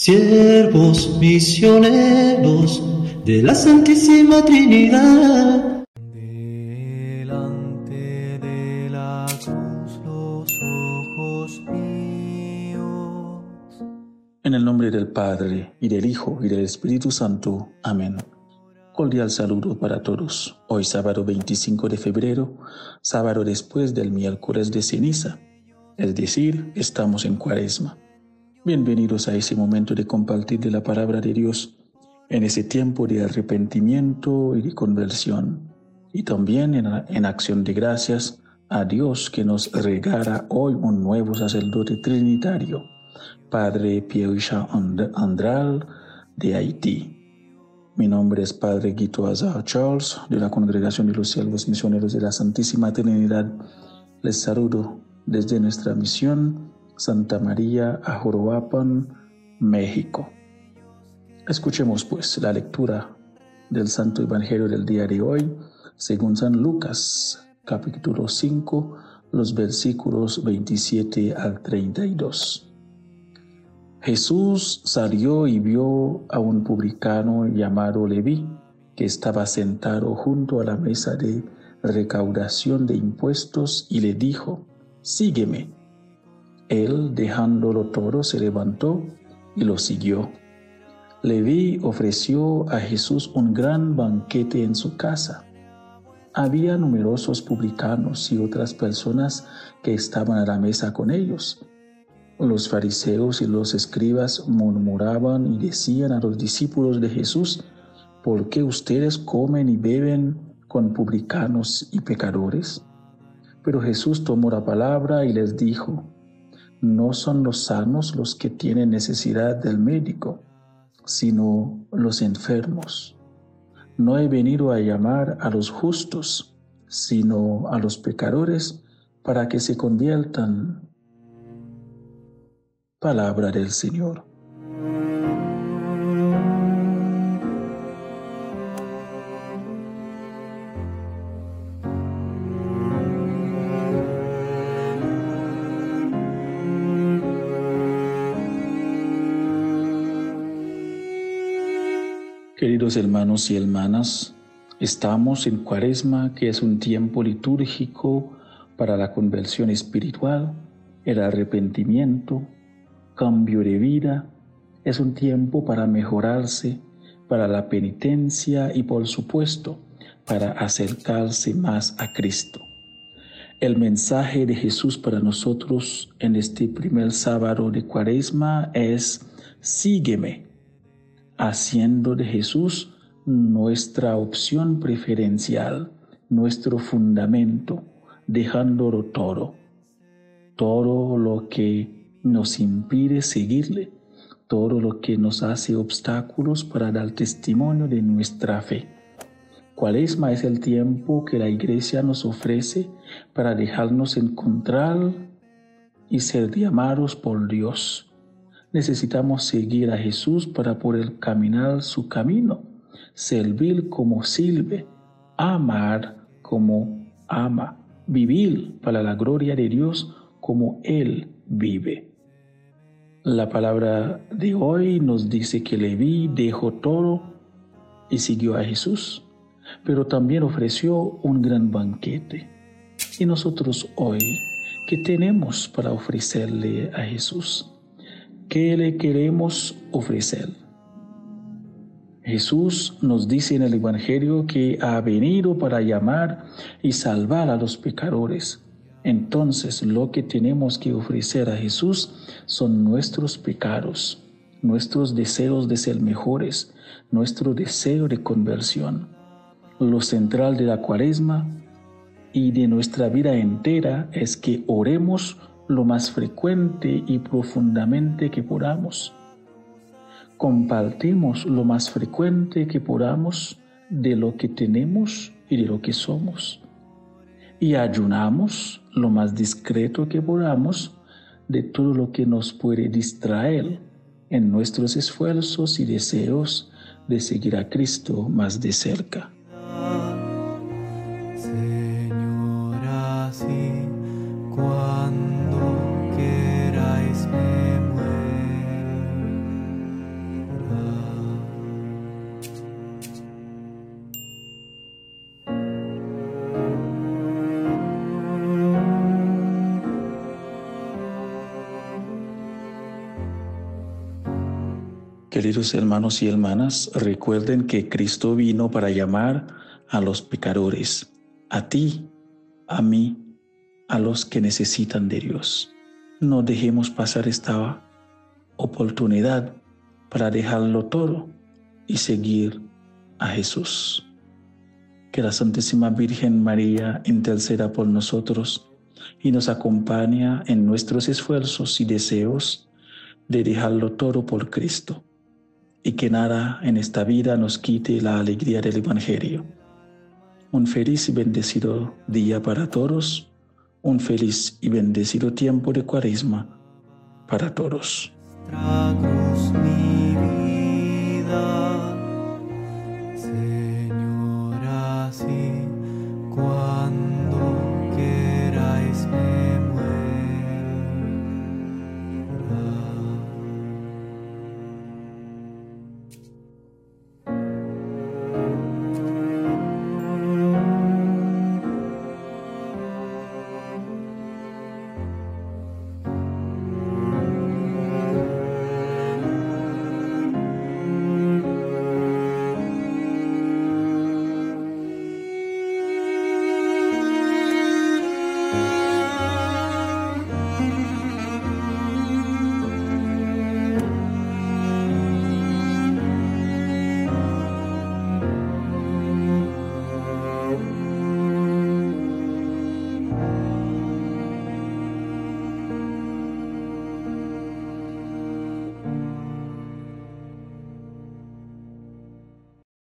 siervos misioneros de la Santísima Trinidad. Delante de la cruz los ojos míos. En el nombre del Padre, y del Hijo, y del Espíritu Santo. Amén. Cordial saludo para todos. Hoy sábado 25 de febrero, sábado después del miércoles de ceniza, es decir, estamos en cuaresma. Bienvenidos a ese momento de compartir de la palabra de Dios, en ese tiempo de arrepentimiento y de conversión, y también en, acción de gracias a Dios que nos regala hoy un nuevo sacerdote trinitario, Padre Pierre Andral de Haití. Mi nombre es Padre Guito Azar Charles, de la Congregación de los Siervos Misioneros de la Santísima Trinidad. Les saludo desde nuestra misión Santa María Ajoroapan, México. Escuchemos pues la lectura del Santo Evangelio del día de hoy, según San Lucas, capítulo 5, los versículos 27 al 32. Jesús salió y vio a un publicano llamado Leví, que estaba sentado junto a la mesa de recaudación de impuestos y le dijo, Sígueme. Él, dejándolo todo, se levantó y lo siguió. Leví ofreció a Jesús un gran banquete en su casa. Había numerosos publicanos y otras personas que estaban a la mesa con ellos. Los fariseos y los escribas murmuraban y decían a los discípulos de Jesús, ¿por qué ustedes comen y beben con publicanos y pecadores? Pero Jesús tomó la palabra y les dijo, no son los sanos los que tienen necesidad del médico, sino los enfermos. No he venido a llamar a los justos, sino a los pecadores para que se conviertan. Palabra del Señor. Queridos hermanos y hermanas, estamos en Cuaresma, que es un tiempo litúrgico para la conversión espiritual, el arrepentimiento, cambio de vida. Es un tiempo para mejorarse, para la penitencia y por supuesto para acercarse más a Cristo. El mensaje de Jesús para nosotros en este primer sábado de Cuaresma es, sígueme haciendo de Jesús nuestra opción preferencial, nuestro fundamento, dejándolo todo, todo lo que nos impide seguirle, todo lo que nos hace obstáculos para dar testimonio de nuestra fe. Cuaresma es el tiempo que la iglesia nos ofrece para dejarnos encontrar y ser llamados por Dios necesitamos seguir a Jesús para poder caminar su camino, servir como sirve, amar como ama, vivir para la gloria de Dios como Él vive. La palabra de hoy nos dice que Leví dejó todo y siguió a Jesús, pero también ofreció un gran banquete. Y nosotros hoy, ¿qué tenemos para ofrecerle a Jesús? ¿Qué le queremos ofrecer? Jesús nos dice en el Evangelio que ha venido para llamar y salvar a los pecadores. Entonces lo que tenemos que ofrecer a Jesús son nuestros pecados, nuestros deseos de ser mejores, nuestro deseo de conversión. Lo central de la cuaresma y de nuestra vida entera es que oremos lo más frecuente y profundamente que podamos. Compartimos lo más frecuente que podamos de lo que tenemos y de lo que somos. Y ayunamos lo más discreto que podamos de todo lo que nos puede distraer en nuestros esfuerzos y deseos de seguir a Cristo más de cerca. Queridos hermanos y hermanas, recuerden que Cristo vino para llamar a los pecadores, a ti, a mí, a los que necesitan de Dios. No dejemos pasar esta oportunidad para dejarlo todo y seguir a Jesús. Que la Santísima Virgen María interceda por nosotros y nos acompaña en nuestros esfuerzos y deseos de dejarlo todo por Cristo y que nada en esta vida nos quite la alegría del Evangelio. Un feliz y bendecido día para todos, un feliz y bendecido tiempo de cuaresma para todos.